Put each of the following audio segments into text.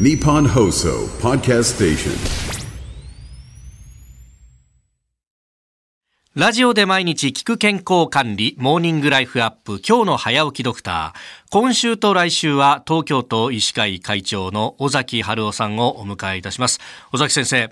ニポンホーソーパーキャストステーションラジオで毎日聞く健康管理、モーニングライフアップ、今日の早起きドクター。今週と来週は東京都医師会会長の尾崎春夫さんをお迎えいたします。尾崎先生、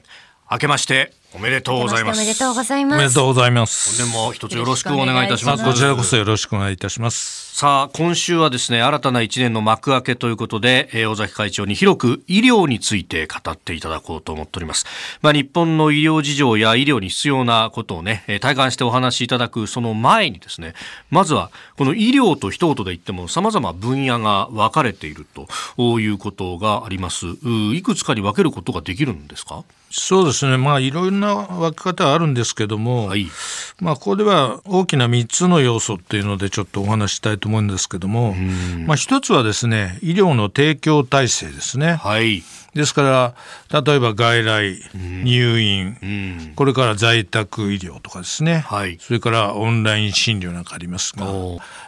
明けましておめでとうございます。おめでとうございます。おめでとうございます。本年も一つよろしくお願いいたします。こちらこそよろしくお願いいたします。さあ、今週はですね、新たな一年の幕開けということで、えー、尾崎会長に広く医療について語っていただこうと思っております。まあ、日本の医療事情や医療に必要なことをね、えー、体感してお話しいただくその前にですね、まずは、この医療と一言で言っても様々分野が分かれているということがあります。いくつかに分けることができるんですか？そうですね。まあ、いろいろな分け方あるんですけども、はい、まあ、ここでは大きな3つの要素っていうのでちょっとお話したいと思うんですけども、まあ、一つはですね、医療の提供体制ですね。はい。ですから、例えば外来、入院、これから在宅医療とかですね、はい、それからオンライン診療なんかありますが、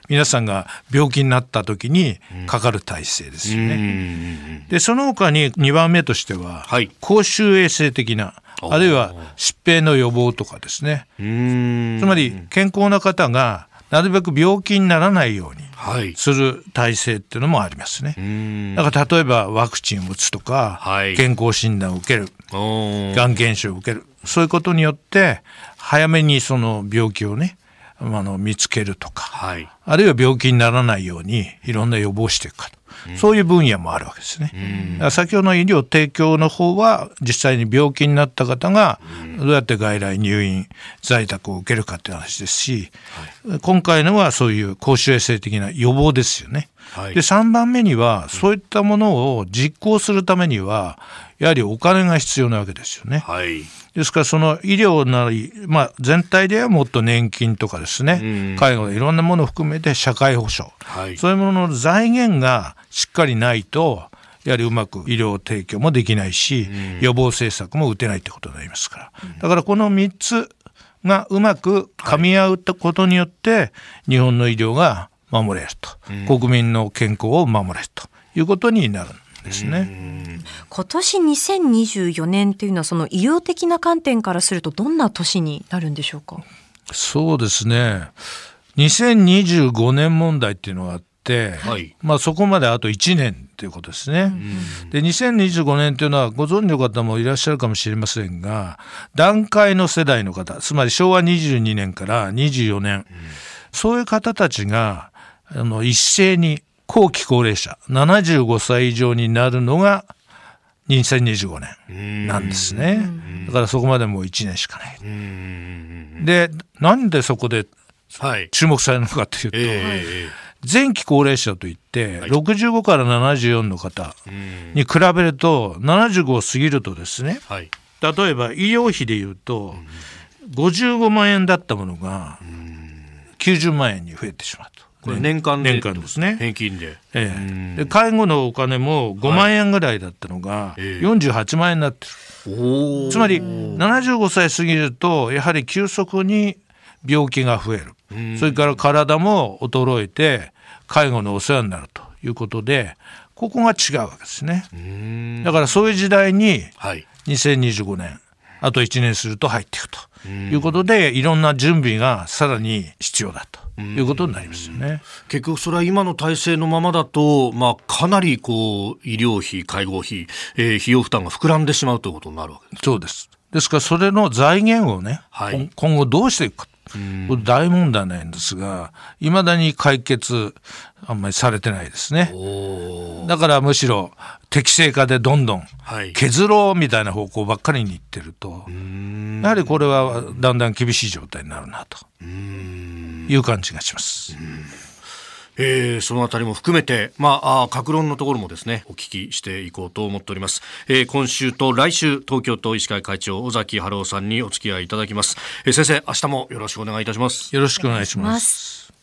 皆さんが病気になった時にかかる体制ですよね。で、その他に2番目としては、はい、公衆衛生的な、あるいは疾病の予防とかですね。つまり健康な方がなるべく病気にならないようにする体制っていうのもありますね。だから例えばワクチンを打つとか、はい、健康診断を受ける、がん検証を受ける、そういうことによって早めにその病気をね、あの見つけるとか、はい、あるいは病気にならないようにいろんな予防していくかと。そういう分野もあるわけですね。先ほどの医療提供の方は実際に病気になった方がどうやって外来入院在宅を受けるかっていう話ですし、はい、今回のはそういう公衆衛生的な予防ですよね。はい、で3番目にはそういったものを実行するためにはやはりお金が必要なわけですよね。はい、ですからその医療なり、まあ、全体ではもっと年金とかですね、介護いろんなものを含めて社会保障、はい、そういうものの財源がしっかりないとやはりうまく医療提供もできないし、予防政策も打てないってことになりますから。だからこの3つがうまく噛み合うことによって、日本の医療が守れると、国民の健康を守れるということになるんですね。今年2024年っていうのはその医療的な観点からするとどんな年になるんでしょうか？そうですね。2025年問題っていうのがあって、はい、まあ、そこまであと1年ということですね。で2025年というのはご存知の方もいらっしゃるかもしれませんが団塊の世代の方つまり昭和22年から24年、うん、そういう方たちがあの一斉に後期高齢者75歳以上になるのが2025年なんですね。だからそこまでもう1年しかない。で、なんでそこで注目されるのかというと、はいえー、前期高齢者といって、はい、65から74の方に比べると、75を過ぎるとですね、はい、例えば医療費でいうと、55万円だったものが90万円に増えてしまうと。これ年間で。年間ですね。平均で,、ええ、で介護のお金も5万円ぐらいだったのが48万円になってる、はい、つまり75歳過ぎるとやはり急速に病気が増える。それから体も衰えて介護のお世話になるということでここが違うわけですね。だからそういう時代に2025年あと1年すると入っていくということでいろんな準備がさらに必要だということになりますよね。結局それは今の体制のままだと、まあ、かなりこう医療費、介護費、えー、費用負担が膨らんでしまうということになるわけですそうです。ですからそれの財源をね、はい、今後どうしていくか。これ大問題なんですが、いまだに解決あんまりされてないですね。だからむしろ適正化でどんどん削ろうみたいな方向ばっかりにいってると、やはりこれはだんだん厳しい状態になるなと。いう感じがします。えー、そのあたりも含めて、まあ、あ各論のところもですね、お聞きしていこうと思っております。えー、今週と来週、東京都医師会会長、尾崎春夫さんにお付き合いいただきます。えー、先生、明日もよろしくお願いいたします。よろしくお願いします。